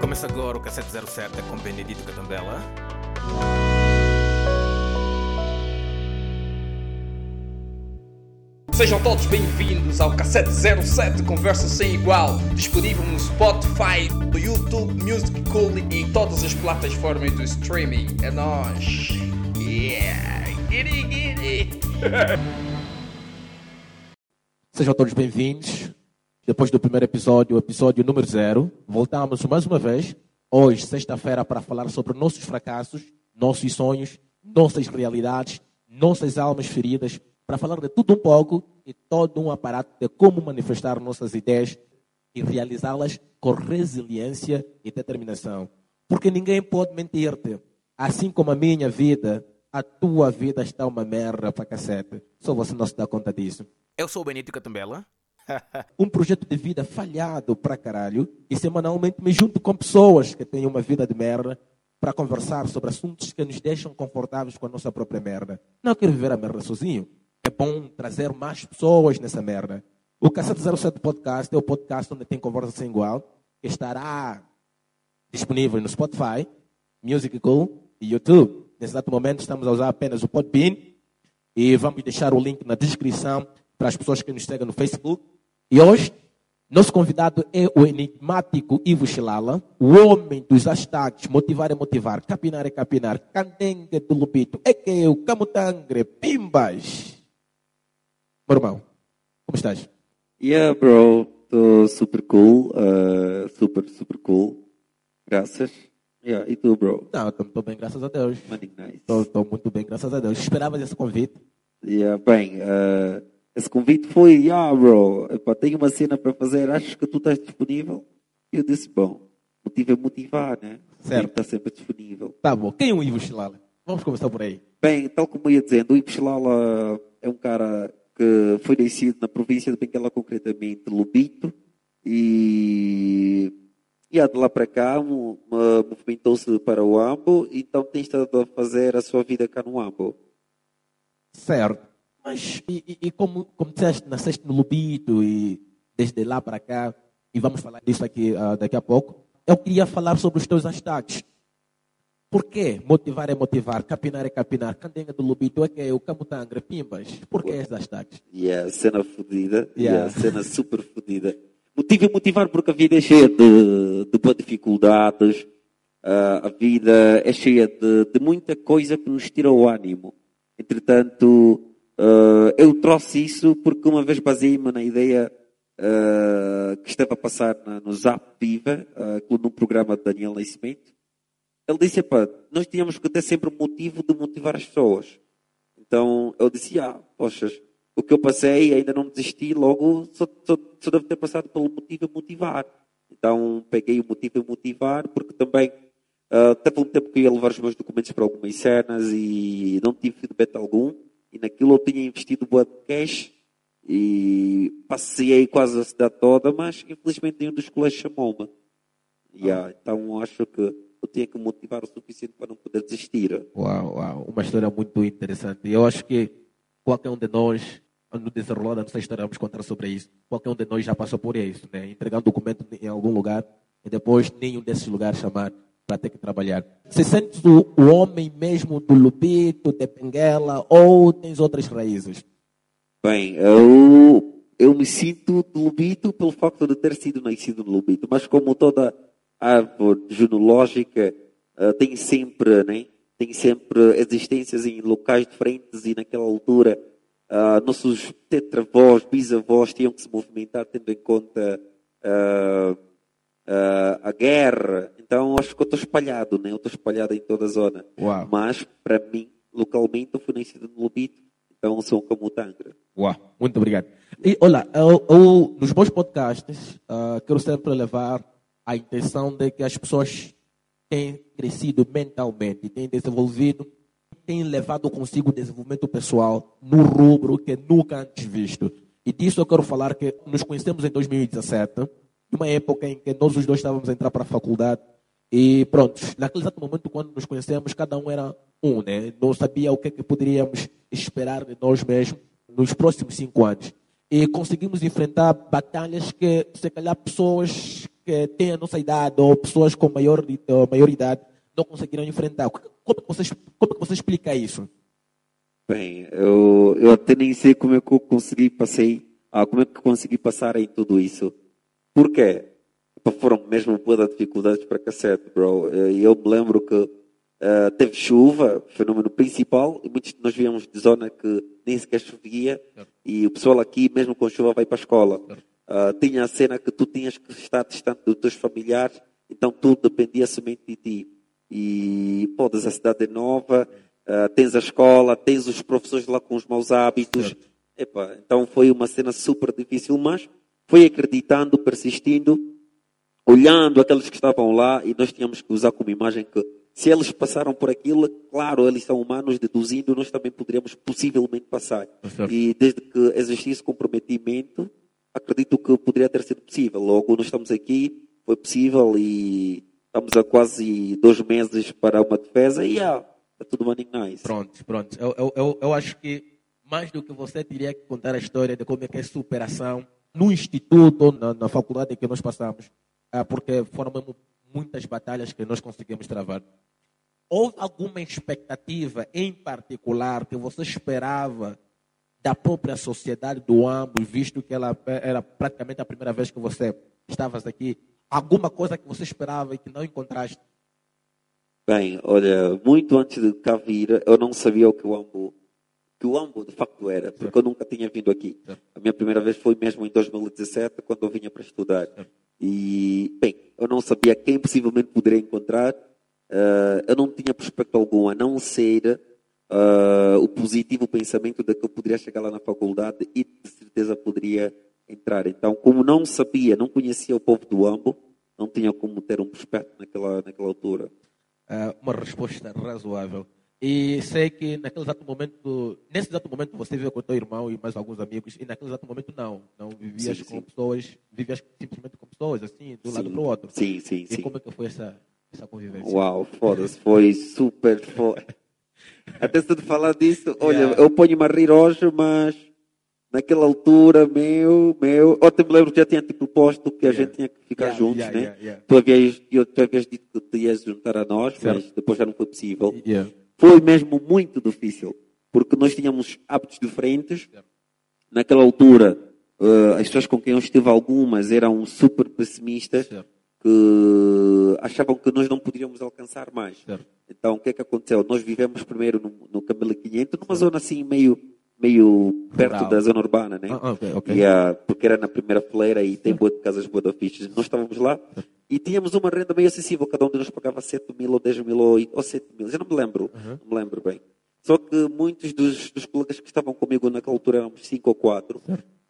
Começa agora o Cassete 07 com Benedito Catambela. Sejam todos bem-vindos ao Cassete 07 Conversa Sem Igual, disponível no Spotify, no YouTube, Music Cool e em todas as plataformas do streaming. É nóis! Yeah! Giddy, giddy! Sejam todos bem-vindos. Depois do primeiro episódio, o episódio número zero, voltamos mais uma vez, hoje, sexta-feira, para falar sobre nossos fracassos, nossos sonhos, nossas realidades, nossas almas feridas, para falar de tudo um pouco e todo um aparato de como manifestar nossas ideias e realizá-las com resiliência e determinação. Porque ninguém pode mentir-te. Assim como a minha vida, a tua vida está uma merda para cacete. Só você não se dá conta disso. Eu sou o Benedito Catambela. um projeto de vida falhado para caralho e semanalmente me junto com pessoas que têm uma vida de merda para conversar sobre assuntos que nos deixam confortáveis com a nossa própria merda. Não quero viver a merda sozinho. É bom trazer mais pessoas nessa merda. O Cassete 07 Podcast é o podcast onde tem conversa sem igual, que estará disponível no Spotify, Music Cool e YouTube. Nesse exato momento estamos a usar apenas o Podbean e vamos deixar o link na descrição para as pessoas que nos seguem no Facebook. E hoje, nosso convidado é o enigmático Ivo Chilala, o homem dos hashtags Motivar é Motivar, Capinar é Capinar, Candengue do Lubito, Ekeu, Camutangre, Pimbas. Meu irmão, como estás? Yeah, bro, estou super cool, uh, super, super cool. Graças. Yeah, e tu, bro? Não, estou bem, graças a Deus. Money nice. Estou muito bem, graças a Deus. Esperavas esse convite? Yeah, bem, uh, esse convite foi, yeah, bro, Epá, tenho uma cena para fazer, achas que tu estás disponível? E eu disse, bom, motivo é motivar, né? Certo. Está sempre disponível. Tá bom. Quem é o Ivo Chilala? Vamos começar por aí. Bem, tal como eu ia dizendo, o Ipsilala é um cara que foi nascido na província de Benguela, concretamente Lubito, e, e de lá para cá mo- mo- movimentou-se para o Ambo, então tem estado a fazer a sua vida cá no Ambo. Certo. Mas, e, e- e como, como disseste, nasceste no Lubito e desde lá para cá, e vamos falar disso aqui ah, daqui a pouco, eu queria falar sobre os teus hashtags. Por quê? Motivar é motivar, capinar é capinar, candenga do Lubito é que é o camutangre, pimbas. Por que esses hashtags? E a cena fodida, Yeah. a cena super fodida. Motiva e motivar porque a vida é cheia de, de boas dificuldades, ah, a vida é cheia de, de muita coisa que nos tira o ânimo. Entretanto, ah, eu trouxe isso porque uma vez baseei-me na ideia ah, que estava a passar na- no Zap Viva, ah, num programa de Daniel Nascimento. Ele disse, pá, nós tínhamos que ter sempre um motivo de motivar as pessoas. Então eu disse, ah, poxas, o que eu passei ainda não desisti, logo só, só, só devo ter passado pelo motivo a motivar. Então peguei o motivo a motivar, porque também ah, teve um tempo que ia levar os meus documentos para algumas cenas e não tive feedback algum. E naquilo eu tinha investido boa de cash e passei quase a cidade toda, mas infelizmente nenhum dos colegas chamou-me. Yeah, então acho que eu tinha que motivar o suficiente para não poder desistir. Uau, uau, uma história muito interessante. Eu acho que qualquer um de nós, no desenrolar da nossa história, vamos contar sobre isso. Qualquer um de nós já passou por isso, né? Entregar um documento em algum lugar e depois nenhum desses lugares chamar para ter que trabalhar. Você sente o, o homem mesmo do Lubito, de Benguela, ou tens outras raízes? Bem, eu, eu me sinto de Lubito pelo facto de ter sido nascido no Lubito, mas como toda árvore genealógica eh, tem sempre, né, tem sempre existências em locais diferentes e naquela altura ah, nossos tetravós, bisavós tinham que se movimentar tendo em conta ah, ah, a guerra. Então acho que eu estou espalhado, né? eu estou espalhado em toda a zona. Uau. Mas para mim, localmente, eu fui nascido no Lubito, então sou um camutangra. Uau, muito obrigado. E olha, eu, eu, nos meus podcasts, ah, quero sempre levar a intenção de que as pessoas têm crescido mentalmente, têm desenvolvido, têm levado consigo o desenvolvimento pessoal no rubro que nunca antes visto. E disso eu quero falar que nos conhecemos em 2017, numa época em que nós os dois estávamos a entrar para a faculdade. E pronto, naquele exato momento, quando nos conhecemos, cada um era um, né? Não sabia o que, é que poderíamos esperar de nós mesmos nos próximos cinco anos. E conseguimos enfrentar batalhas que, se calhar, pessoas que têm a nossa idade ou pessoas com maior, ou maior idade não conseguiram enfrentar. Como é que você, como é que você explica isso? Bem, eu, eu até nem sei como é que eu consegui passei, ah, como é que consegui passar em tudo isso. Por quê? Foram mesmo boas dificuldades para cassete, bro. E eu me lembro que uh, teve chuva, fenômeno principal, e muitos de nós viemos de zona que nem sequer chovia, e o pessoal aqui, mesmo com chuva, vai para a escola. Uh, tinha a cena que tu tinhas que estar distante dos teus familiares, então tudo dependia somente de ti. E, pô, a cidade é nova, Uh, tens a escola, tens os professores lá com os maus hábitos. Epa, então foi uma cena super difícil, mas foi acreditando, persistindo, olhando aqueles que estavam lá e nós tínhamos que usar como imagem que se eles passaram por aquilo, claro, eles são humanos, deduzindo, nós também poderíamos possivelmente passar. E desde que existisse comprometimento, acredito que poderia ter sido possível. Logo, nós estamos aqui, foi possível e estamos há quase dois meses para uma defesa e yeah, Está tudo running nice. Pronto, pronto. Eu, eu, eu, acho que mais do que você teria que contar a história de como é que é superação no instituto ou na, na faculdade que nós passamos, ah, porque foram muitas batalhas que nós conseguimos travar. Houve alguma expectativa em particular que você esperava da própria sociedade do ambos, visto que ela era praticamente a primeira vez que você estava aqui? Alguma coisa que você esperava e que não encontraste? Bem, olha, muito antes de cá vir, eu não sabia o que o Ambo, que o Ambo de facto era, porque eu nunca tinha vindo aqui. A minha primeira vez foi mesmo em 2017, quando eu vinha para estudar. E, bem, eu não sabia quem possivelmente poderia encontrar. Uh, eu não tinha prospecto algum, a não ser uh, o positivo pensamento de que eu poderia chegar lá na faculdade e de certeza poderia entrar. Então, como não sabia, não conhecia o povo do Ambo, não tinha como ter um prospecto naquela, naquela altura uh, uma resposta razoável. E sei que naquele exato momento, nesse exato momento você viveu com o teu irmão e mais alguns amigos, e naquele exato momento não. Não vivias sim, com sim. pessoas, vivias simplesmente com pessoas, assim, de um lado para o outro. Sim, sim, e sim. como é que foi essa, essa convivência? Uau, foda-se, foi super foda. Até se de falar disso, olha, yeah. eu ponho-me a rir hoje, mas naquela altura, meu, meu, eu te me lembro que já tinha te proposto que a yeah. gente tinha que ficar yeah, juntos, yeah, né? Tu, havias, eu, tu havias dito que te ias juntar a nós, certo. mas depois já não foi possível. Foi mesmo muito difícil, porque nós tínhamos hábitos diferentes. Naquela altura, uh, as pessoas com quem eu estive algumas eram super pessimistas, certo. que achavam que nós não poderíamos alcançar mais. Certo. Então, o que é que aconteceu? Nós vivemos primeiro no, no Camelo 500, numa zona assim meio meio perto Rural. da zona urbana, né? Ah, okay, okay. E, uh, porque era na primeira fileira e tem boas casas boas fichas. Nós estávamos lá e tínhamos uma renda meio acessível. Cada um de nós pagava 7 mil ou 10 mil ou, ou 7 mil. Eu não me lembro, uhum. não me lembro bem. Só que muitos dos, dos, colegas que estavam comigo naquela altura, éramos 5 ou 4,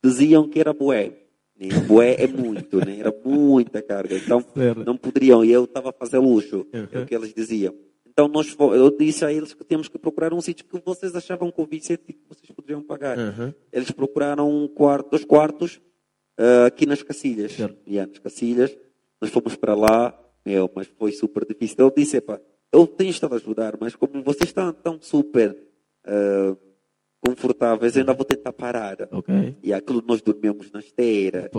diziam que era bué. Né? Bué é muito, né? era muita carga. Então não poderiam. E eu estava a fazer luxo, é o que eles diziam. Então nós, eu disse a eles que temos que procurar um sítio que vocês achavam convincente e que vocês poderiam pagar. Uhum. Eles procuraram um quarto, dois quartos uh, aqui nas Cacilhas. E nas Cacilhas, nós fomos para lá, meu, mas foi super difícil. Eu disse, epá, eu tenho estado a ajudar, mas como vocês estão tão super uh, confortáveis, eu ainda vou tentar parar. Okay. E aquilo nós dormíamos na esteira.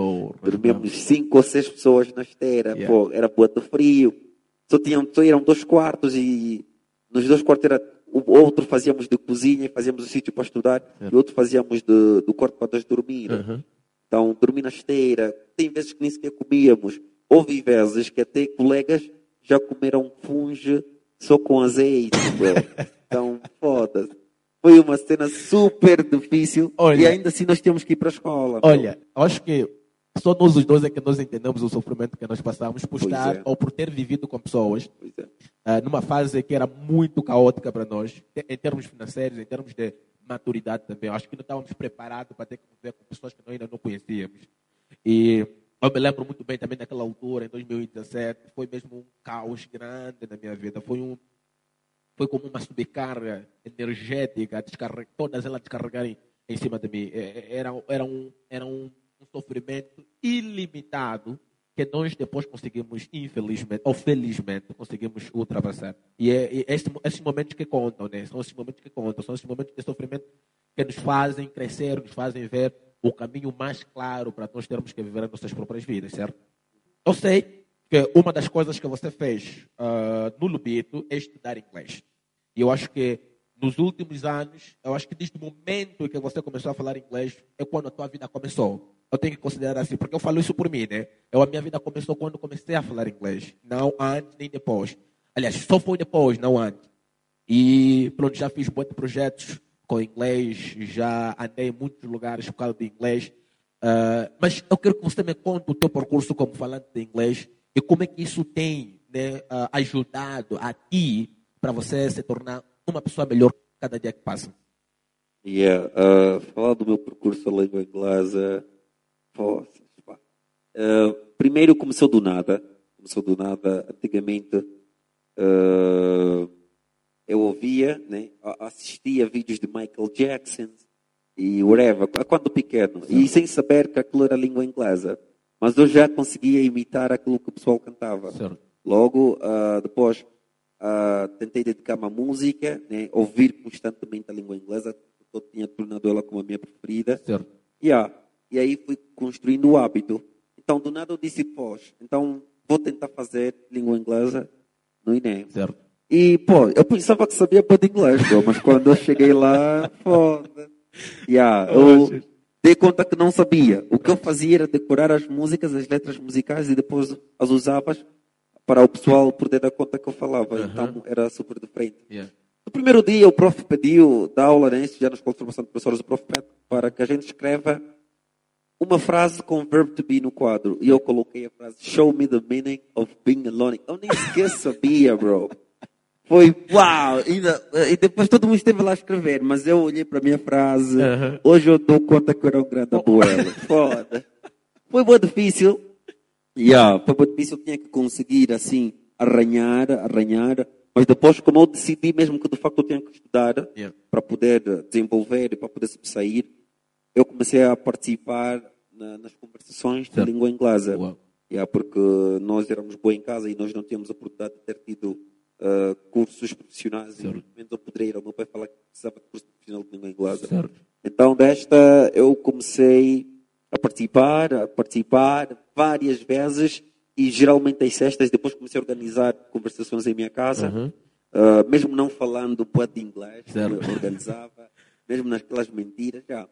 dormíamos cinco ou seis pessoas na esteira. Yeah. Pô, era boa de frio só, tinham, só eram dois quartos e nos dois quartos era o outro fazíamos de cozinha e fazíamos o sítio para estudar e outro fazíamos de, do quarto para nós dormir. Uhum. Então, dormir na esteira. Tem vezes que nem sequer comíamos. Houve vezes que até colegas já comeram funge só com azeite. então, foda-se. Foi uma cena super difícil olha, e ainda assim nós temos que ir para a escola. Olha, acho que só nós os dois é que nós entendemos o sofrimento que nós passamos por pois estar é. ou por ter vivido com pessoas é. uh, numa fase que era muito caótica para nós, em termos financeiros, em termos de maturidade também. Acho que não estávamos preparados para ter que viver com pessoas que nós ainda não conhecíamos. E eu me lembro muito bem também daquela altura, em 2017, foi mesmo um caos grande na minha vida. Foi um foi como uma subcarga energética, todas elas descarregarem em cima de mim. É, é, era, era, um, era um um sofrimento ilimitado que nós depois conseguimos, infelizmente ou felizmente, conseguimos ultrapassar. E é, é esses, esses momentos que contam, né? São esses momentos que contam, são esses momentos de sofrimento que nos fazem crescer, nos fazem ver o caminho mais claro para nós termos que viver as nossas próprias vidas, certo? eu sei que uma das coisas que você fez ah, no Lubito é estudar inglês. E eu acho que nos últimos anos, eu acho que desde o momento que você começou a falar inglês, é quando a tua vida começou. Eu tenho que considerar assim, porque eu falo isso por mim, né? Eu, a minha vida começou quando comecei a falar inglês, não antes nem depois. Aliás, só foi depois, não antes. E pronto, já fiz muitos projetos com inglês, já andei em muitos lugares por causa do inglês. Ah, mas eu quero que você me conte o teu percurso como falante de inglês e como é que isso tem né, ah, ajudado a ti para você se tornar uma pessoa melhor cada dia que passa. Yeah, uh, falar do meu percurso à língua inglesa. Uh, primeiro começou do nada. Começou do nada. Antigamente uh, eu ouvia, né, assistia vídeos de Michael Jackson e whatever, quando pequeno. E sem saber que aquilo era língua inglesa. Mas eu já conseguia imitar aquilo que o pessoal cantava. Certo. Logo, ah, depois, tentei dedicar-me à música, né? ouvir constantemente a língua inglesa, eu tinha tornado ela como a minha preferida. Certo. Yeah. E aí fui construindo o hábito. Então, do nada eu disse, pois, então vou tentar fazer língua inglesa no INEM. Certo. E, pô, eu pensava que sabia pôr de inglês, pô, mas quando eu cheguei lá, foda. Yeah, eu dei conta que não sabia. O que eu fazia era decorar as músicas, as letras musicais e depois as usava para o pessoal poder dar conta que eu falava. Então era super diferente. Yeah. No primeiro dia, o prof pediu, da aula, né, já nos escola de professores, o prof para que a gente escreva uma frase com verbo to be no quadro. E eu coloquei a frase, show me the meaning of being alone. Eu nem sequer sabia, bro. Foi, uau! Ainda, e depois todo mundo esteve lá a escrever, mas eu olhei para a minha frase. Aham. Hoje eu dou conta que eu era um grande abuelo. Foda. Foi bem difícil. Yeah, foi bem difícil. Eu tinha que conseguir, assim, arranhar, arranhar. Mas depois, como eu decidi mesmo que de facto eu tinha que estudar Yeah. para poder desenvolver e para poder sair, eu comecei a participar na- nas conversações de língua inglesa. Uau. Yeah, porque nós éramos boa em casa e nós não tínhamos a oportunidade de ter tido ah, cursos profissionais. E Certo. menos eu poderia ir ao meu pai falar que precisava de curso profissional de língua inglesa. Certo. Então, desta, eu comecei a participar, a participar várias vezes e geralmente às sextas, depois comecei a organizar conversações em minha casa, Uhum. ah, mesmo não falando bué de inglês, eu organizava, mesmo naquelas mentiras, já.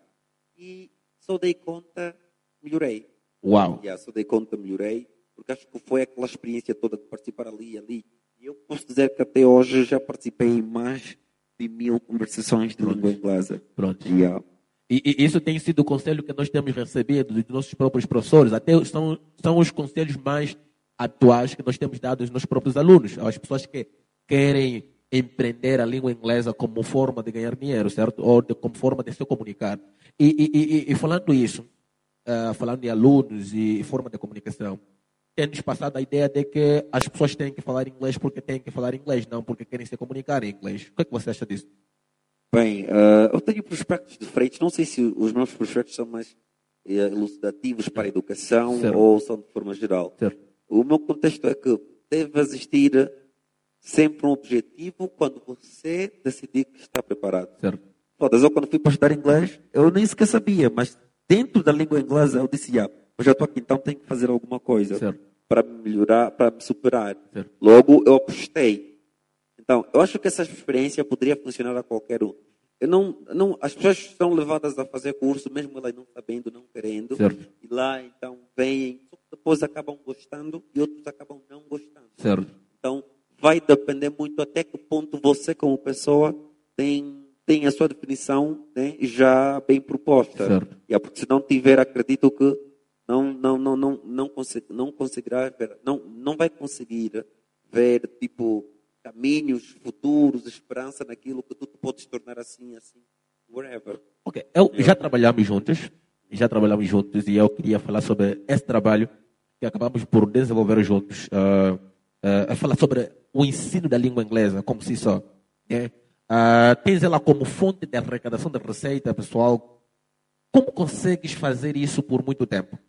E só dei conta, melhorei. Uau. Yeah, só dei conta, melhorei, porque acho que foi aquela experiência toda de participar ali e ali. E eu posso dizer que até hoje já participei em mais de mil conversações de língua inglesa. Pronto. Yeah. E, e isso tem sido o conselho que nós temos recebido dos nossos próprios professores. Até são, são os conselhos mais atuais que nós temos dado aos nossos próprios alunos, às pessoas que querem empreender a língua inglesa como forma de ganhar dinheiro, certo? Ou de, como forma de se comunicar. E, e- e- falando isso, ah, falando em alunos e forma de comunicação, tem-nos passado a ideia de que as pessoas têm que falar inglês porque têm que falar inglês, não porque querem se comunicar em inglês. O que é que você acha disso? Bem, ah, eu tenho prospectos diferentes. Não sei se os meus prospectos são mais eh, elucidativos para a educação Certo. ou são de forma geral. Certo. O meu contexto é que deve existir sempre um objetivo quando você decidir que está preparado. Certo. Foda-se, eu quando fui para estudar inglês, eu nem sequer sabia, mas dentro da língua inglesa eu disse, ah, eu já estou aqui, então tenho que fazer alguma coisa Certo. para me melhorar, para me superar. Certo. Logo, eu apostei. Então, eu acho que essa experiência poderia funcionar a qualquer um. Eu não, não, as pessoas são levadas a fazer curso, mesmo elas não sabendo, não querendo. Certo. E lá, então, vêm, depois acabam gostando e outros acabam não gostando. Certo. Então, vai depender muito até que ponto você, como pessoa, tem, tem a sua definição né, já bem proposta. Certo. E porque se não tiver, acredito que não, não, não, não, não, conseg, não conseguirá ver, não, não vai conseguir ver, tipo, caminhos futuros, esperança naquilo que tu podes tornar assim, assim, whatever. Ok, eu, já trabalhamos juntos, já trabalhamos juntos e eu queria falar sobre esse trabalho que acabamos por desenvolver juntos, ah, ah, a falar sobre o ensino da língua inglesa, como se só. né? Ah, tens ela como fonte de arrecadação de receita, pessoal. Como consegues fazer isso por muito tempo?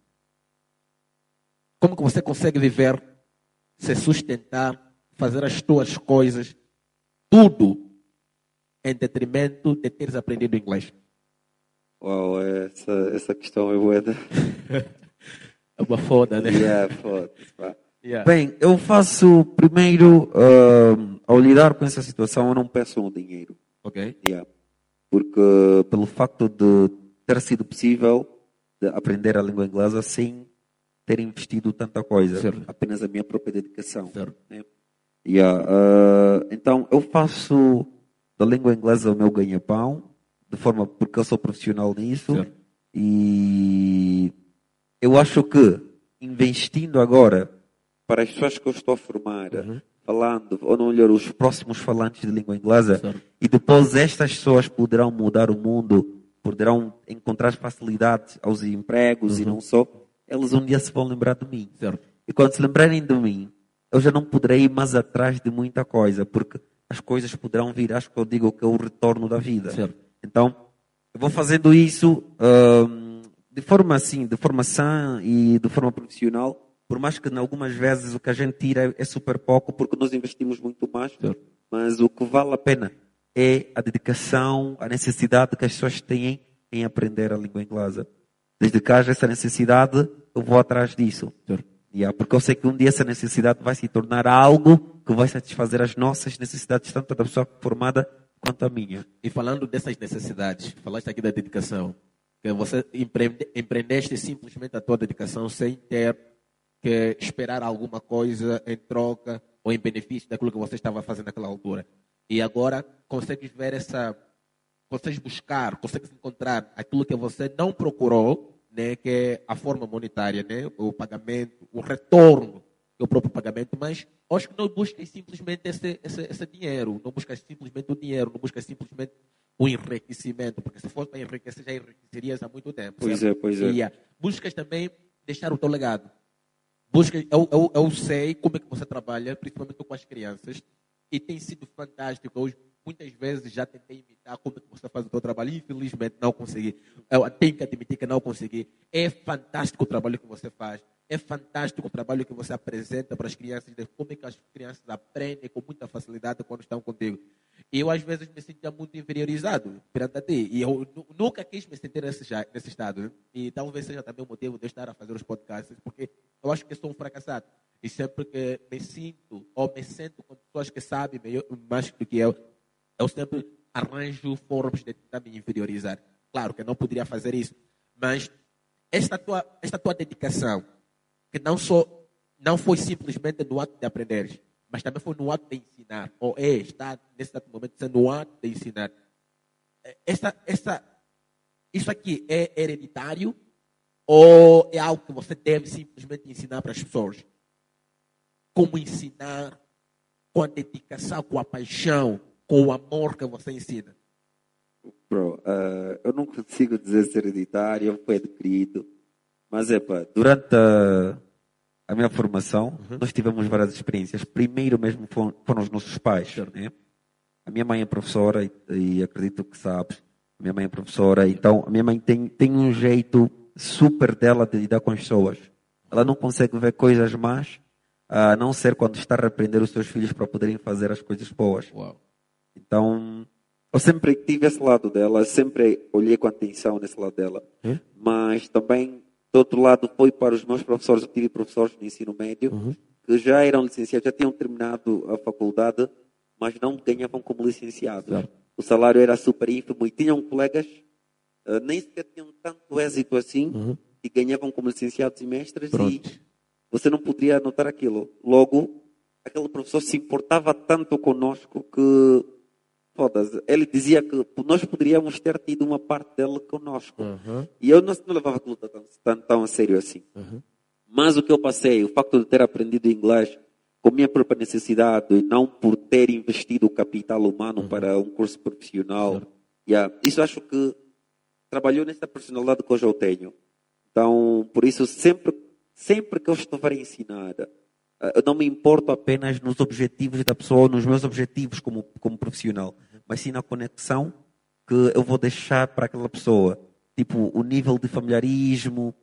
Como que você consegue viver, se sustentar, fazer as tuas coisas, tudo em detrimento de teres aprendido inglês? Uau, essa, essa questão é boa. É uma foda, né? Yeah. Yeah. Bem, eu faço primeiro, ah, ao lidar com essa situação, eu não peço um dinheiro. Ok. Yeah. Porque pelo facto de ter sido possível de aprender a língua inglesa sem ter investido tanta coisa, Certo. apenas a minha própria dedicação. Certo. né? Yeah, ah, então eu faço da língua inglesa o meu ganha-pão, de forma porque eu sou profissional nisso Certo. e eu acho que investindo agora para as pessoas que eu estou a formar, Uhum. falando, ou não melhor, os próximos falantes de língua inglesa, Certo. e depois estas pessoas poderão mudar o mundo, poderão encontrar facilidade aos empregos e Uhum. não só, eles um dia se vão lembrar de mim. Certo. E quando se lembrarem de mim, eu já não poderei ir mais atrás de muita coisa, porque as coisas poderão vir, acho que eu digo que é o retorno da vida. Certo. Então, eu vou fazendo isso hum, de forma assim, de forma sã e de forma profissional, por mais que algumas vezes o que a gente tira é super pouco, porque nós investimos muito mais, mas o que vale a pena é a dedicação, a necessidade que as pessoas têm em aprender a língua inglesa. Desde que haja essa necessidade, eu vou atrás disso. Certo. Yeah, porque eu sei que um dia essa necessidade vai se tornar algo que vai satisfazer as nossas necessidades, tanto da pessoa formada quanto a minha. E falando dessas necessidades, falaste aqui da dedicação, que você empreende, empreendeste simplesmente a tua dedicação sem ter que esperar alguma coisa em troca ou em benefício daquilo que você estava fazendo naquela altura. E agora consegues ver essa, consegues buscar, consegues encontrar aquilo que você não procurou, né, que é a forma monetária, né, o pagamento, o retorno do próprio pagamento, mas acho que não buscas simplesmente esse, esse, esse dinheiro, não buscas simplesmente o dinheiro, não buscas simplesmente o enriquecimento, porque se fosse para enriquecer, já enriquecerias há muito tempo. Pois certo? é, pois é. E, ah, buscas também deixar o teu legado. Busca, eu, eu, eu sei como é que você trabalha, principalmente com as crianças, e tem sido fantástico. Eu muitas vezes já tentei imitar como é que você faz o seu trabalho, infelizmente não consegui. Eu tenho que admitir que não consegui. É fantástico o trabalho que você faz. É fantástico o trabalho que você apresenta para as crianças, como é que as crianças aprendem com muita facilidade quando estão contigo. Eu, às vezes, me sentia muito inferiorizado perante a ti. E eu nu- nunca quis me sentir nesse, nesse estado. E talvez seja também o motivo de eu estar a fazer os podcasts, porque eu acho que sou um fracassado. E sempre que me sinto, ou me sinto com pessoas que sabem melhor, mais do que eu, eu sempre arranjo formas de tentar me inferiorizar. Claro que eu não poderia fazer isso, mas esta tua, esta tua dedicação, que não só não foi simplesmente no ato de aprender, mas também foi no ato de ensinar, ou é, está nesse momento sendo no ato de ensinar. É, Essa, essa, isso aqui é hereditário ou é algo que você deve simplesmente ensinar para as pessoas? Como ensinar com a dedicação, com a paixão, com o amor que você ensina? Bro, ah, eu não consigo dizer se é hereditário, foi adquirido, mas é pá, durante a, a minha formação, nós tivemos várias experiências. Primeiro mesmo foram, foram os nossos pais. Né? A minha mãe é professora e, e acredito que sabes. A minha mãe é professora, então a minha mãe tem, tem um jeito super dela de lidar com as pessoas. Ela não consegue ver coisas más, a não ser quando está a repreender os seus filhos para poderem fazer as coisas boas. Uau. Então, eu sempre tive esse lado dela, sempre olhei com atenção nesse lado dela. Hum? Mas também, do outro lado, foi para os meus professores. Eu tive professores no ensino médio Uhum. que já eram licenciados, já tinham terminado a faculdade, mas não ganhavam como licenciados. O salário era super ínfimo e tinham colegas, eh, nem sequer tinham tanto êxito assim, Uhum. e ganhavam como licenciados e mestres. E Pronto. você não podia notar aquilo. Logo, aquele professor se importava tanto conosco que, foda-se, ele dizia que nós poderíamos ter tido uma parte dele conosco. Uhum. E eu não, não levava aquilo tão, tão, tão a sério assim. Uhum. Mas o que eu passei, o facto de ter aprendido inglês com minha própria necessidade e não por ter investido o capital humano para um curso profissional, yeah, isso acho que trabalhou nessa personalidade que hoje eu tenho. Então, por isso, sempre, sempre que eu estiver a ensinar, eh, eu não me importo apenas nos objetivos da pessoa, nos meus objetivos como, como profissional, mas sim na conexão que eu vou deixar para aquela pessoa. Tipo, o nível de familiarismo,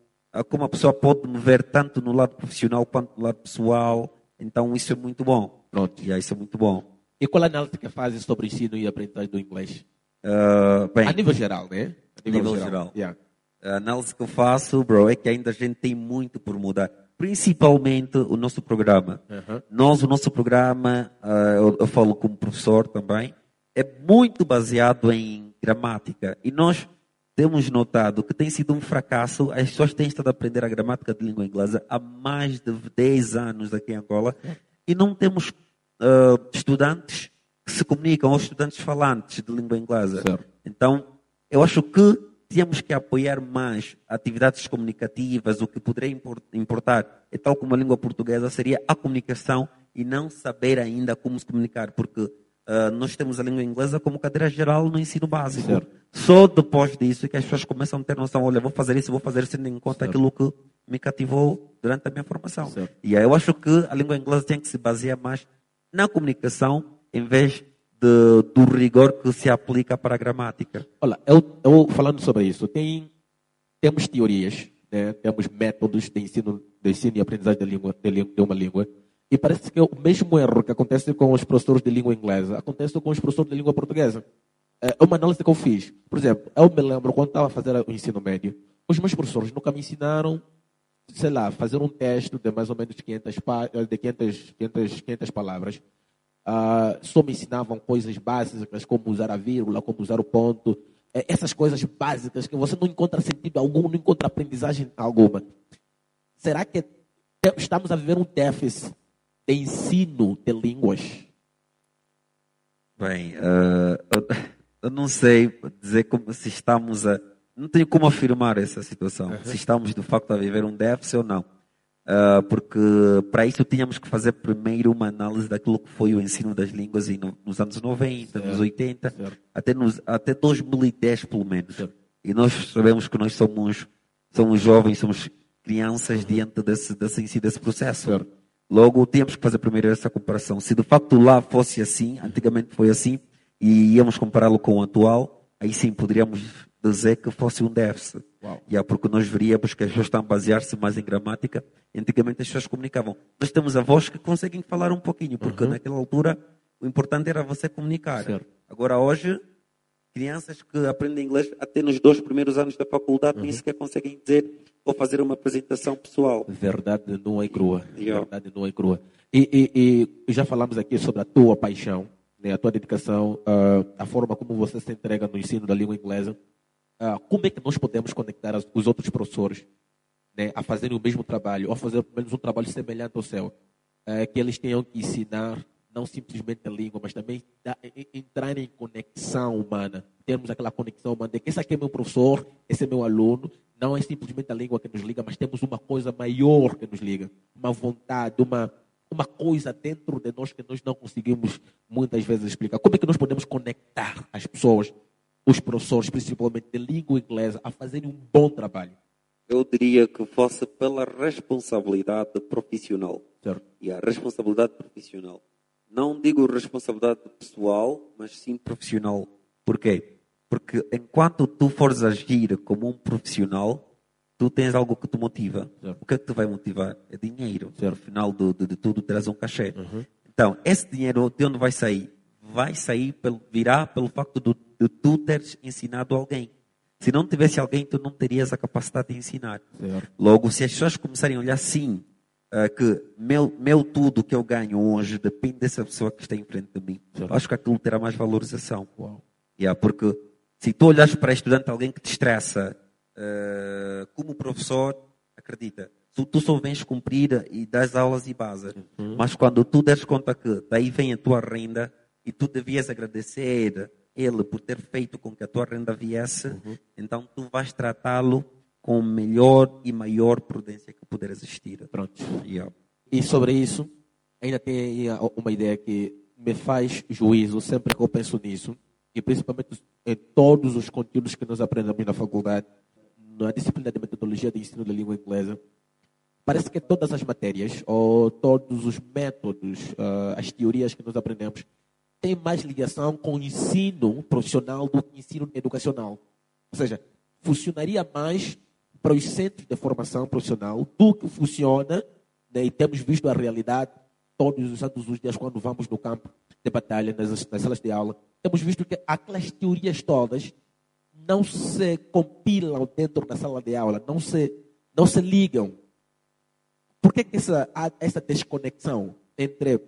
como a pessoa pode me ver tanto no lado profissional quanto no lado pessoal. Então, isso é muito bom. Pronto. Yeah, isso é muito bom. E qual a análise que fazes sobre o ensino e aprendizagem do inglês? Ah, bem, A nível geral, né? A nível geral. Yeah. A análise que eu faço, bro, é que ainda a gente tem muito por mudar. Principalmente o nosso programa. Nós, o nosso programa, ah, eu, eu falo como professor também, é muito baseado em gramática. E nós temos notado que tem sido um fracasso. As pessoas têm estado a aprender a gramática de língua inglesa há mais de 10 anos aqui em Angola. E não temos ah, estudantes que se comunicam, ou estudantes falantes de língua inglesa. Certo. Então, eu acho que temos que apoiar mais atividades comunicativas. O que poderia impor- importar, é tal como a língua portuguesa, seria a comunicação e não saber ainda como se comunicar, porque ah, nós temos a língua inglesa como cadeira geral no ensino básico. Certo. Só depois disso é que as pessoas começam a ter noção, olha, vou fazer isso, vou fazer isso, tendo em conta aquilo que me cativou durante a minha formação. Certo. E aí eu acho que a língua inglesa tem que se basear mais na comunicação, em vez de- do rigor que se aplica para a gramática. Olha, eu, eu falando sobre isso, tem, temos teorias, né? temos métodos de ensino, de ensino e aprendizagem de, língua, de, de uma língua, e parece que o mesmo erro que acontece com os professores de língua inglesa acontece com os professores de língua portuguesa. É uma análise que eu fiz. Por exemplo, eu me lembro quando estava a fazer o ensino médio, os meus professores nunca me ensinaram, sei lá, fazer um texto de mais ou menos 500, pá- de 500, 500, 500 palavras. Ah, só me ensinavam coisas básicas, como usar a vírgula, como usar o ponto. É, essas coisas básicas que você não encontra sentido algum, não encontra aprendizagem alguma. Será que estamos a viver um déficit de ensino de línguas? Bem, eh, eu, eu não sei dizer como se estamos a. Não tenho como afirmar essa situação. Se estamos de facto a viver um déficit ou não. Eh, porque para isso tínhamos que fazer primeiro uma análise daquilo que foi o ensino das línguas no- nos anos 90, nos 80, Certo. até, nos, até 2010 pelo menos. Certo. E nós sabemos que nós somos, somos jovens, somos crianças diante desse, desse, desse processo. Certo. Logo, temos que fazer primeiro essa comparação. Se de facto lá fosse assim, antigamente foi assim, e íamos compará-lo com o atual, aí sim poderíamos dizer que fosse um déficit. Uau. Yeah, porque nós veríamos que as pessoas estão a basear-se mais em gramática. Antigamente as pessoas comunicavam. Nós temos avós que conseguem falar um pouquinho, porque naquela altura o importante era você comunicar. Certo. Agora, hoje, crianças que aprendem inglês até nos dois primeiros anos da faculdade nem sequer conseguem dizer ou fazer uma apresentação pessoal. Verdade não é crua. Yeah. Verdade não é crua. E, e- e já falamos aqui sobre a tua paixão, né, a tua dedicação, ah, a forma como você se entrega no ensino da língua inglesa. Ah, como é que nós podemos conectar as- os outros professores né, a fazerem o mesmo trabalho, ou a fazer pelo menos um trabalho semelhante ao seu? Eh, que eles tenham que ensinar não simplesmente a língua, mas também da- en- entrar em conexão humana. Termos aquela conexão humana de que esse aqui é meu professor, esse é meu aluno. Não é simplesmente a língua que nos liga, mas temos uma coisa maior que nos liga. Uma vontade, uma, uma coisa dentro de nós que nós não conseguimos muitas vezes explicar. Como é que nós podemos conectar as pessoas, os professores, principalmente de língua inglesa, a fazerem um bom trabalho? Eu diria que fosse pela responsabilidade profissional. Certo? E a responsabilidade profissional. Não digo responsabilidade pessoal, mas sim profissional. Por quê? Porque enquanto tu fores agir como um profissional, tu tens algo que te motiva. Certo. O que é que te vai motivar? É dinheiro. Certo. No final de, de- de tudo, terás um cachê. Então, esse dinheiro de onde vai sair? Vai sair, pelo, virá pelo facto de, de tu teres ensinado alguém. Se não tivesse alguém, tu não terias a capacidade de ensinar. Certo. Logo, se as pessoas começarem a olhar assim, ah, que meu, meu tudo que eu ganho hoje depende dessa pessoa que está em frente de mim, acho que aquilo terá mais valorização. Uau. Yeah, porque se tu olhas para estudante alguém que te estressa, ah, como professor, acredita, tu, tu só vens cumprir e das aulas e base. Mas quando tu deres conta que daí vem a tua renda e tu devias agradecer ele por ter feito com que a tua renda viesse, então tu vais tratá-lo com melhor e maior prudência que puder existir. Pronto. Yeah. E sobre isso, ainda tem uma ideia que me faz juízo sempre que eu penso nisso, e principalmente em todos os conteúdos que nós aprendemos na faculdade, na disciplina de metodologia de ensino da língua inglesa. Parece que todas as matérias, ou todos os métodos, ah, as teorias que nós aprendemos, têm mais ligação com o ensino profissional do que ensino educacional. Ou seja, funcionaria mais para os centros de formação profissional do que funciona, né, e temos visto a realidade todos os santos os dias quando vamos no campo de batalha, nas, nas salas de aula, temos visto que aquelas teorias todas não se compilam dentro da sala de aula, não se, não se ligam. Por que, que essa, há essa desconexão entre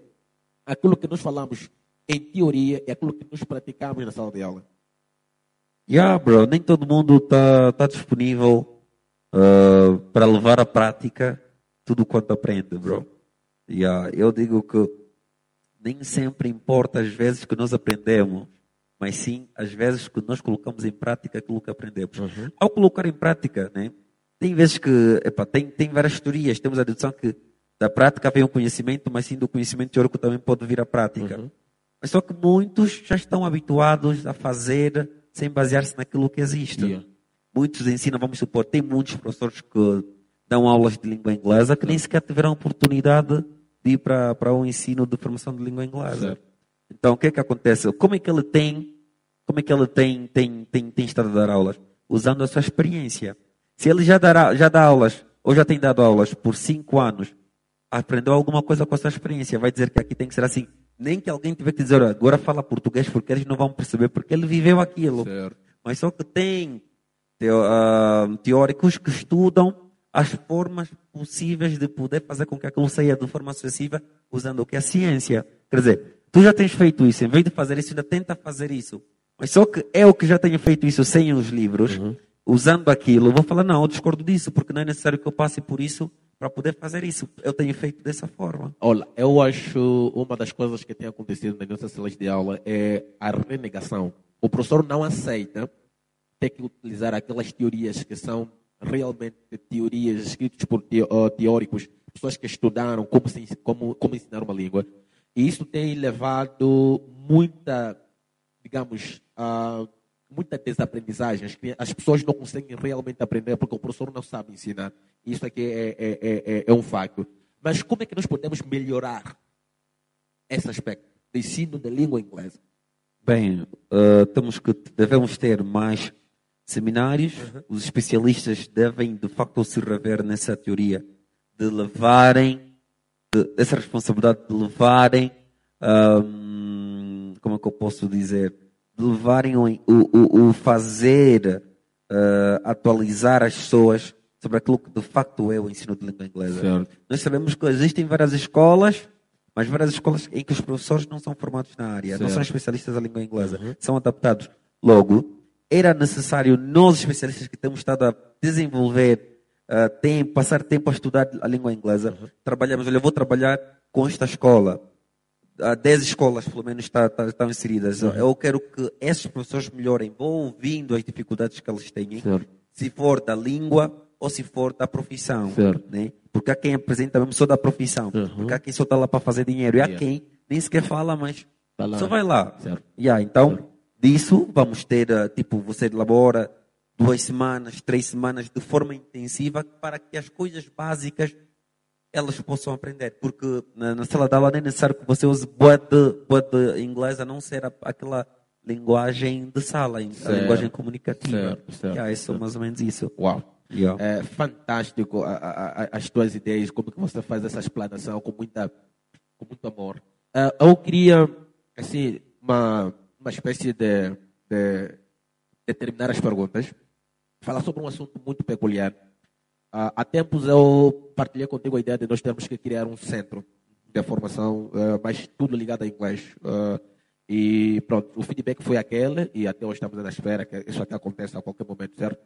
aquilo que nós falamos em teoria e aquilo que nós praticamos na sala de aula? Yeah, bro, nem todo mundo está tá disponível uh, para levar à prática tudo quanto aprende, bro. Yeah, eu digo que nem sempre importa as vezes que nós aprendemos, mas sim as vezes que nós colocamos em prática aquilo que aprendemos. Uhum. Ao colocar em prática, né, tem vezes que, epa, tem, tem várias teorias, temos a dedução que da prática vem o conhecimento, mas sim do conhecimento teórico também pode vir à prática. Uhum. Mas só que muitos já estão habituados a fazer sem basear-se naquilo que existe. Yeah. Muitos ensinam, vamos supor, tem muitos professores que dão aulas de língua inglesa que nem sequer tiveram a oportunidade de ir para, para o ensino de formação de língua inglesa. Certo. Então, o que é que acontece? Como é que ele tem, como é que ele tem, tem, tem, tem estado a dar aulas? Usando a sua experiência. Se ele já, dará, já dá aulas, ou já tem dado aulas por cinco anos, aprendeu alguma coisa com a sua experiência, vai dizer que aqui tem que ser assim. Nem que alguém tiver que dizer, "Olha, agora fala português, porque eles não vão perceber, porque ele viveu aquilo. Certo. Mas só que tem teóricos que estudam as formas possíveis de poder fazer com que aquilo saia de forma sucessiva usando o que é a ciência. Quer dizer, tu já tens feito isso, em vez de fazer isso, ainda tenta fazer isso. Mas só que eu que já tenho feito isso sem os livros, usando aquilo, vou falar, não, eu discordo disso, porque não é necessário que eu passe por isso para poder fazer isso. Eu tenho feito dessa forma. Olha, eu acho uma das coisas que tem acontecido nas nossas salas de aula é a renegação. O professor não aceita ter que utilizar aquelas teorias que são realmente teorias escritas por te- uh, teóricos, pessoas que estudaram como, se, como, como ensinar uma língua. E isso tem levado muita, digamos, a muita desaprendizagem. As pessoas não conseguem realmente aprender porque o professor não sabe ensinar. Isso aqui é, é, é, é, é um facto. Mas como é que nós podemos melhorar esse aspecto do ensino da língua inglesa? Bem, eh, temos que devemos ter mais seminários. Os especialistas devem de facto se rever nessa teoria de levarem de, essa responsabilidade de levarem ahm, como é que eu posso dizer de levarem o, o, o fazer eh, atualizar as pessoas sobre aquilo que de facto é o ensino de língua inglesa. Certo. Nós sabemos que existem várias escolas, mas várias escolas em que os professores não são formados na área, não Certo. são especialistas da língua inglesa, são adaptados. Logo, era necessário nós, especialistas que temos estado a desenvolver ah, tempo, passar tempo a estudar a língua inglesa, trabalhamos, olha, eu vou trabalhar com esta escola. Há 10 escolas, pelo menos, está, estão inseridas. Eu quero que esses professores melhorem, vou ouvindo as dificuldades que eles têm, Certo. se for da língua ou se for da profissão. Certo. Né? Porque há quem apresenta mesmo só da profissão. Uhum. Porque há quem só está lá para fazer dinheiro. E há Yeah. quem nem sequer fala, mas Tá só vai lá. Certo. Yeah, então, disso, vamos ter, ah, tipo, você elabora duas semanas, três semanas de forma intensiva para que as coisas básicas elas possam aprender. Porque na, na sala de aula nem é necessário que você use boa de, boa de inglês, a não ser a- aquela linguagem de sala, a Certo. linguagem comunicativa. Certo, certo, Yeah, é só mais ou menos isso. Uau! Yeah. É fantástico a- a- a- as tuas ideias, como que você faz essa explanação com, muita, com muito amor. Ah, eu queria, assim, uma, uma espécie de, de, de terminar as perguntas, falar sobre um assunto muito peculiar. Há tempos eu partilhei contigo a ideia de nós termos que criar um centro de formação, ah, mas tudo ligado a inglês. Ah, e pronto, o feedback foi aquele, e até hoje estamos na espera que isso aqui aconteça a qualquer momento, certo?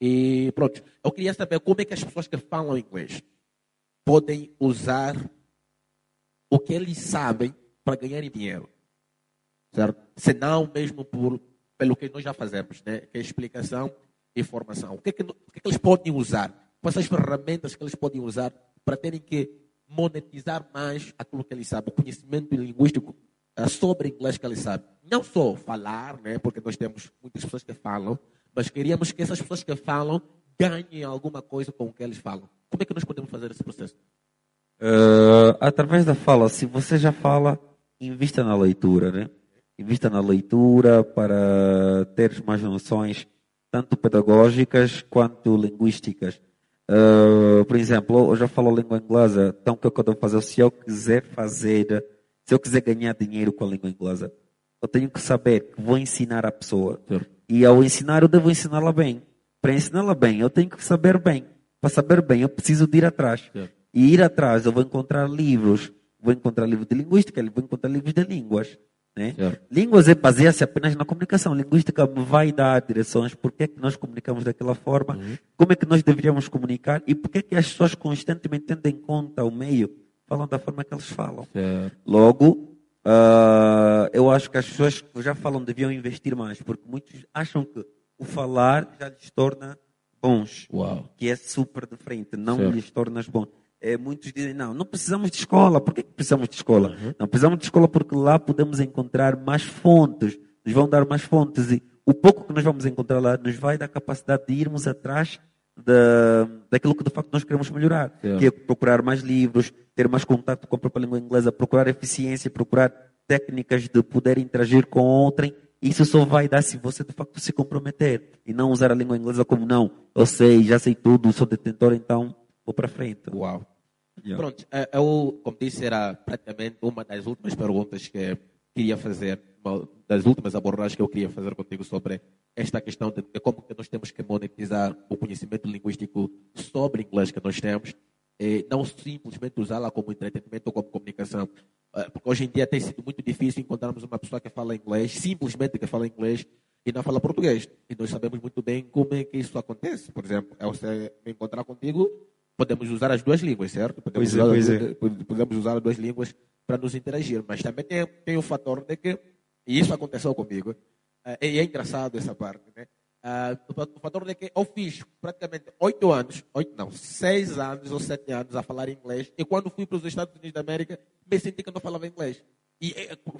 E pronto, eu queria saber como é que as pessoas que falam inglês podem usar o que eles sabem para ganharem dinheiro, certo? Senão mesmo por, pelo que nós já fazemos, né? Que é explicação e formação. O que, é que, o que, é que eles podem usar? Quais as ferramentas que eles podem usar para terem que monetizar mais aquilo que eles sabem, o conhecimento linguístico eh, sobre inglês que eles sabem. Não só falar, né? Porque nós temos muitas pessoas que falam, mas queríamos que essas pessoas que falam ganhem alguma coisa com o que eles falam. Como é que nós podemos fazer esse processo? Uh, através da fala, se você já fala, invista na leitura, né? Invista na leitura para ter mais noções, tanto pedagógicas quanto linguísticas. Uh, por exemplo, eu já falo língua inglesa, então o que eu devo fazer? Se eu quiser fazer, se eu quiser ganhar dinheiro com a língua inglesa, eu tenho que saber que vou ensinar a pessoa. E ao ensinar, eu devo ensiná-la bem. Para ensiná-la bem, eu tenho que saber bem. Para saber bem, eu preciso de ir atrás. Certo. E ir atrás, eu vou encontrar livros. Vou encontrar livros de linguística, vou encontrar livros de línguas. Né? Certo. Línguas é baseia-se apenas na comunicação. Linguística vai dar direções. Por que, é que nós comunicamos daquela forma? Como é que nós deveríamos comunicar? E por que, é que as pessoas constantemente tendo em conta o meio, falam da forma que eles falam? Logo, ah, eu acho que as pessoas que já falam deviam investir mais, porque muitos acham que o falar já lhes torna bons, Uau. que é super diferente, não Certo. lhes torna bons. É, muitos dizem, não, não precisamos de escola. Por que precisamos de escola? Não precisamos de escola porque lá podemos encontrar mais fontes, nos vão dar mais fontes e o pouco que nós vamos encontrar lá nos vai dar capacidade de irmos atrás da, daquilo que de facto nós queremos melhorar, Certo. que é procurar mais livros, ter mais contato com a própria língua inglesa, procurar eficiência, procurar técnicas de poder interagir com outrem. Isso só vai dar se você de facto se comprometer e não usar a língua inglesa como não. Eu sei, já sei tudo, sou detentor, então vou para frente. Uau. Yeah. Pronto, eu, como disse, era praticamente uma das últimas perguntas que queria fazer, uma das últimas abordagens que eu queria fazer contigo sobre esta questão de, como que nós temos que monetizar o conhecimento linguístico sobre inglês que nós temos, e não simplesmente usá-la como entretenimento ou como comunicação. Eh, Porque hoje em dia tem sido muito difícil encontrarmos uma pessoa que fala inglês, simplesmente que fala inglês, e não fala português. E nós sabemos muito bem como é que isso acontece. Por exemplo, é você me encontrar contigo, podemos usar as duas línguas, certo? Podemos, é, usar, duas- podemos usar as duas línguas para nos interagir. Mas também tem, tem o fator de que, e isso aconteceu comigo, eh, e é engraçado essa parte, né? Ah, o fa- o fator de que eu fiz praticamente oito anos, oito não, seis anos ou sete anos a falar inglês, e quando fui para os Estados Unidos da América, me senti que não falava inglês. E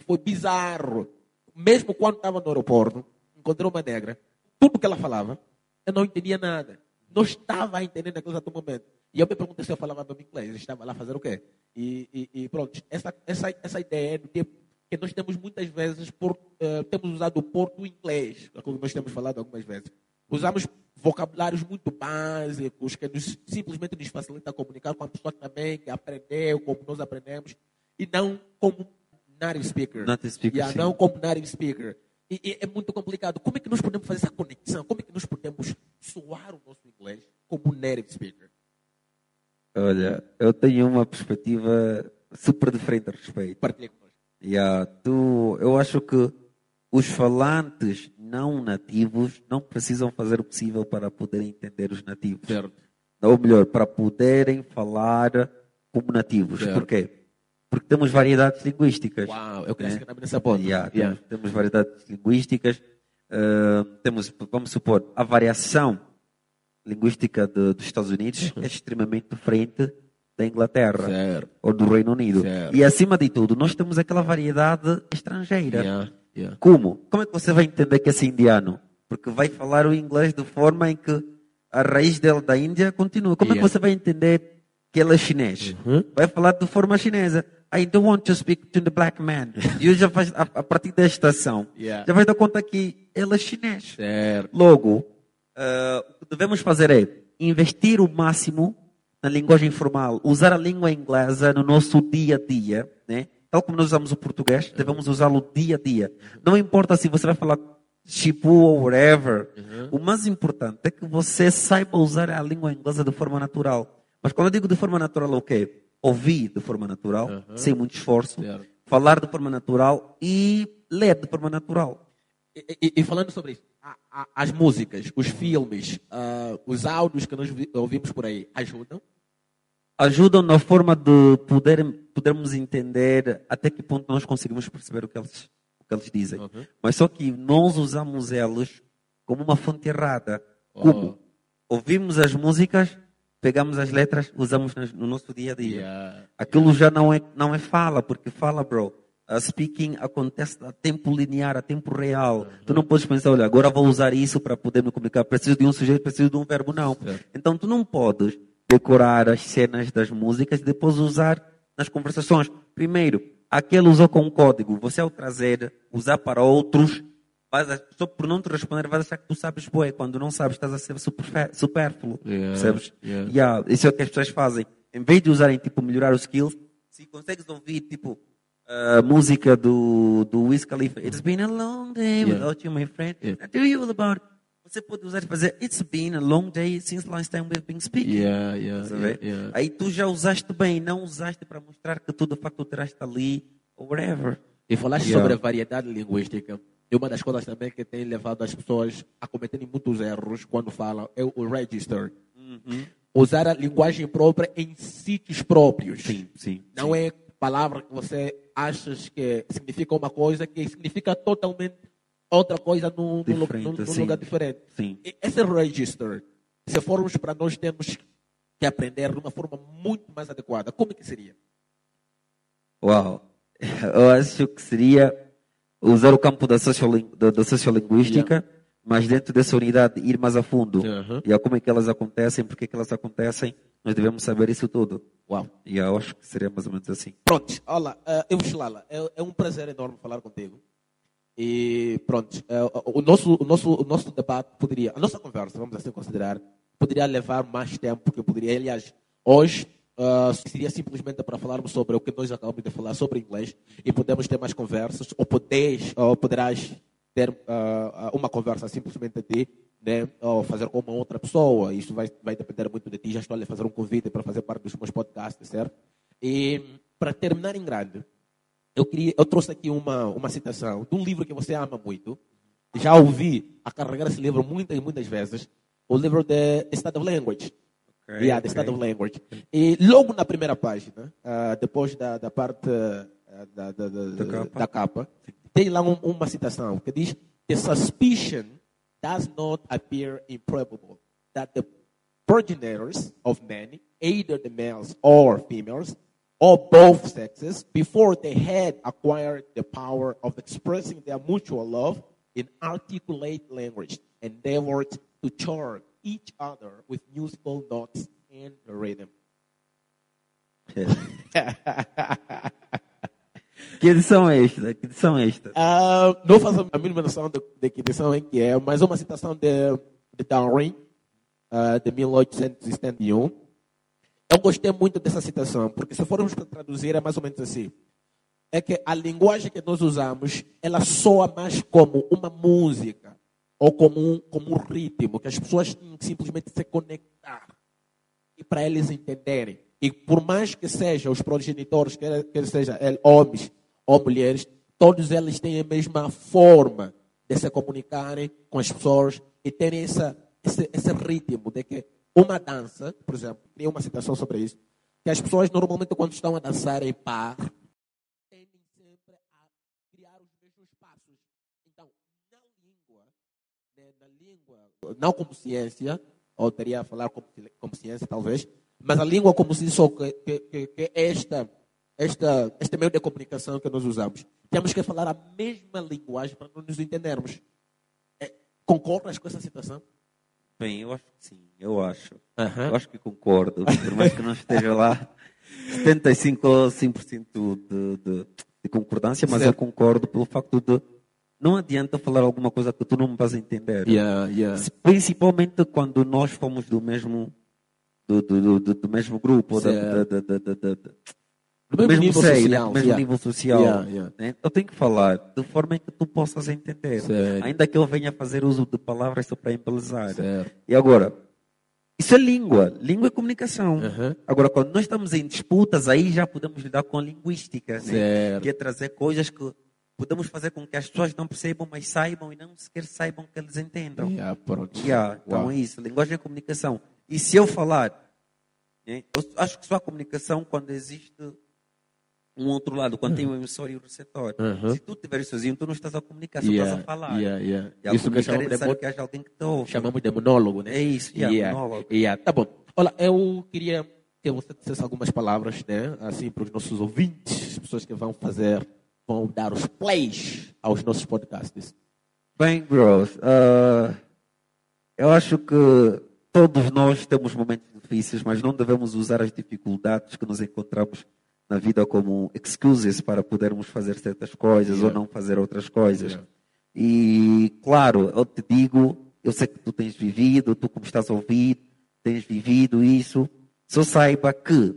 foi bizarro. Mesmo quando estava no aeroporto, encontrei uma negra, tudo que ela falava, eu não entendia nada. Não estava a entender naquele momento. E eu me perguntei se eu falava bem inglês. Estava lá fazer o quê? E, e, e pronto, essa, essa, essa ideia do tempo que nós temos muitas vezes, por, eh, temos usado o porto inglês, é como nós temos falado algumas vezes. Usamos vocabulários muito básicos que nos, simplesmente nos facilita comunicar com a pessoa também que aprendeu, como nós aprendemos, e não como native speaker. Native speaker, Yeah, não como native speaker. E, e é muito complicado. Como é que nós podemos fazer essa conexão? Como é que nós podemos soar o nosso inglês como native speaker? Olha, eu tenho uma perspectiva super diferente a respeito. Partilhe connosco. Yeah, tu, eu acho que os falantes não nativos não precisam fazer o possível para poderem entender os nativos. Certo. Ou melhor, para poderem falar como nativos. Certo. Por quê? Porque temos variedades linguísticas. Uau, eu queria né? chegar também nessa ponta. Yeah, Yeah. Temos, temos variedades linguísticas. ah, temos, vamos supor, a variação linguística de- dos Estados Unidos é extremamente diferente da Inglaterra Uhum. Certo. ou do Reino Unido. Certo. E acima de tudo, nós temos aquela variedade estrangeira. Yeah, yeah. Como? Como é que você vai entender que esse indiano? Porque vai falar o inglês de forma em que a raiz dele da Índia continua. Como é Yeah. que você vai entender que ele é chinês? Uhum. Vai falar de forma chinesa. I don't want to speak to the black man. E já faz, a, a partir da estação, já vai dar conta que ele é chinês. Certo. Logo, eh, o que devemos fazer é investir o máximo na linguagem formal, usar a língua inglesa no nosso dia a dia, né? Tal como nós usamos o português, devemos usá-lo dia a dia. Não importa se você vai falar chipu ou whatever. O mais importante é que você saiba usar a língua inglesa de forma natural. Mas quando eu digo de forma natural, o quê? Ouvir de forma natural, sem muito esforço, falar de forma natural e ler de forma natural. E, e- e falando sobre isso, as músicas, os filmes, ah, os áudios que nós vi- ouvimos por aí, ajudam? ajudam na forma de poder, podermos entender até que ponto nós conseguimos perceber o que eles, o que eles dizem. Uhum. Mas só que nós usamos eles como uma fonte errada. Oh. Como? Ouvimos as músicas, pegamos as letras, usamos no nosso dia a dia. Yeah. Aquilo já não é, não é fala, porque fala, bro. A speaking acontece a tempo linear, a tempo real. Tu não podes pensar, olha, agora vou usar isso para poder me comunicar. Preciso de um sujeito, preciso de um verbo, não. Certo. Então tu não podes decorar as cenas das músicas e depois usar nas conversações. Primeiro, aquele usou com um código. Você ao trazer, usar para outros, a- só por não te responder, vais achar que tu sabes bué. Quando não sabes, estás a ser superfe- supérfluo. Yeah, Percebes? yeah. Yeah, isso é o que as pessoas fazem. Em vez de usarem, tipo, melhorar os skills, se consegues ouvir, tipo, A música do, do Wiz Khalifa. It's been a long day Yeah. without you, my friend. Yeah. I tell you all about. Você pode usar e fazer It's been a long day since last time we've been speaking. Yeah, yeah. Aí tu já usaste bem, não usaste para mostrar que tu de facto tiraste ali, ou whatever. E falaste sobre a variedade linguística. E uma das coisas também que tem levado as pessoas a cometerem muitos erros quando falam é o register. Uhum. Usar a linguagem própria em sítios próprios. Sim, sim. Não é palavra que você acha que significa uma coisa que significa totalmente outra coisa num, lugar diferente. Sim. Esse register, se formos para nós temos que aprender de uma forma muito mais adequada, como é que seria? Uau. Eu acho que seria usar o campo da, sociolin- da, da sociolinguística, mas dentro dessa unidade ir mais a fundo. Uhum. E a como é que elas acontecem, por que elas acontecem, nós devemos saber isso tudo. Uau. E eu acho que seria mais ou menos assim. Pronto, olha, eh, eu Xilala, é, é um prazer enorme falar contigo. E pronto, eh, o, nosso, o, nosso, o nosso debate poderia, a nossa conversa, vamos assim considerar, poderia levar mais tempo que eu poderia. Aliás, hoje ah, seria simplesmente para falarmos sobre o que nós acabamos de falar sobre inglês e podemos ter mais conversas, ou, podes, ou poderás ter ah, uma conversa simplesmente ti, né? ou fazer com uma outra pessoa. Isso vai, vai depender muito de ti. Já estou a lhe fazer um convite para fazer parte dos meus podcasts, certo? E para terminar em grande, eu, queria, eu trouxe aqui uma, uma citação de um livro que você ama muito. Já ouvi a carregar esse livro muitas e muitas vezes. O livro de State of Language. Ok, yeah, The ok. State of Language. E logo na primeira página, ah, depois da, da parte ah, da, da, da, da capa, tem lá um- uma citação que diz: The suspicion does not appear improbable that the progenitors of men, either the males or females, or both sexes, before they had acquired the power of expressing their mutual love in articulate language, endeavored to charm each other with musical notes and rhythm. Que edição é esta? Que edição esta? Ah, não faço a mínima noção de, de que edição é que é, mas uma citação de, de Darwin, ah, de 1871. Eu gostei muito dessa citação, porque se formos para traduzir é mais ou menos assim. É que a linguagem que nós usamos, ela soa mais como uma música, ou como um, como um ritmo, que as pessoas têm que simplesmente se conectar e para eles entenderem. E por mais que sejam os progenitores, quer, quer seja el- homens ou mulheres, todos eles têm a mesma forma de se comunicarem com as pessoas e terem essa, esse, esse ritmo de que uma dança, por exemplo, tem uma citação sobre isso, que as pessoas normalmente quando estão a dançar em par, tendem sempre a criar os mesmos passos. Então, na língua, né, na língua, não como ciência, ou teria a falar como, como ciência talvez, mas a língua como se que, que esta, esta, este meio de comunicação que nós usamos. Temos que falar a mesma linguagem para nos entendermos. É, concordas com essa situação? Bem, eu acho que sim, eu acho. Eu acho que concordo, por mais que não esteja lá 75 ou 100% de, de, de concordância, mas Certo. eu concordo pelo facto de não adianta falar alguma coisa que tu não me vais entender. Yeah, yeah. Principalmente quando nós fomos do mesmo do, do, do, do mesmo grupo, da, da, da, Do do mesmo nível seio, social, né? do mesmo yeah. nível social. Yeah, yeah. né? Eu tenho que falar de forma em que tu possas entender. Certo. Ainda que eu venha fazer uso de palavras só para embelezar. Certo. E agora, isso é língua. Língua é comunicação. Uhum. Agora, quando nós estamos em disputas, aí já podemos lidar com a linguística. Né? Que é trazer coisas que podemos fazer com que as pessoas não percebam, mas saibam e não sequer saibam que eles entendam. Yeah, pronto. Yeah, então é isso. Linguagem é comunicação. E se eu falar, né, eu acho que só há comunicação quando existe um outro lado, quando tem o emissor e o receptor. Uhum. Se tu estiveres sozinho, tu não estás a comunicar, só Yeah, estás a falar. yeah, yeah. E Isso que é chamamos de, necessário mo- que haja alguém que te ouve. chamamos de monólogo, né? É isso, yeah, Yeah, monólogo. yeah. Tá bom. Olha, eu queria que você dissesse algumas palavras, né? Assim, para os nossos ouvintes, as pessoas que vão fazer, vão dar os plays aos nossos podcasts. Bem, bros, ah, eu acho que todos nós temos momentos difíceis, mas não devemos usar as dificuldades que nos encontramos na vida como excuses para podermos fazer certas coisas ou Yeah. não fazer outras coisas. Yeah. E, claro, eu te digo, eu sei que tu tens vivido, tu como estás a ouvir, tens vivido isso, só saiba que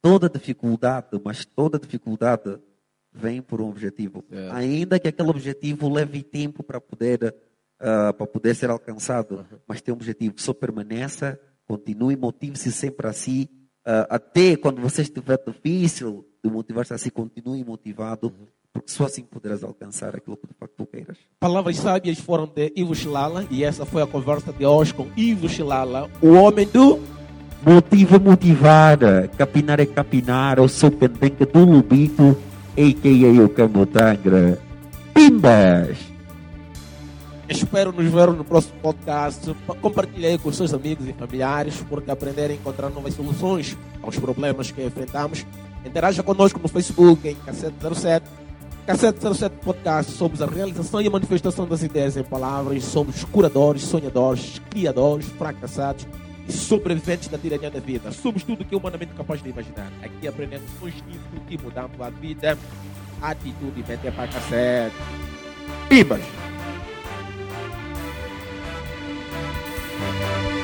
toda dificuldade, mas toda dificuldade vem por um objetivo. É. Ainda que aquele objetivo leve tempo para poder, ah, para poder ser alcançado, mas tem um objetivo. Só permaneça, continue, motive-se sempre a si. ah, até quando você estiver difícil de motivar-se a si, continue motivado, porque só assim poderás alcançar aquilo que de facto tu queiras. Palavras sábias foram de Ivo Shilala e essa foi a conversa de hoje com Ivo Shilala, o homem do Motiva, motivar. Capinar é capinar. Eu sou pendenque do Lubito, a.k.a. o Camotangra. Pimbas! Espero nos ver no próximo podcast. Pa- Compartilhe aí com seus amigos e familiares, porque aprender a encontrar novas soluções aos problemas que enfrentamos. Interaja conosco no Facebook, em Cassete07. Cassete07 Podcast. Somos a realização e a manifestação das ideias em palavras. Somos curadores, sonhadores, criadores, fracassados e sobreviventes da tirania da vida. Somos tudo que é humanamente capaz de imaginar. Aqui aprendemos com instinto e mudamos a vida. Atitude e mente é para cassete. Música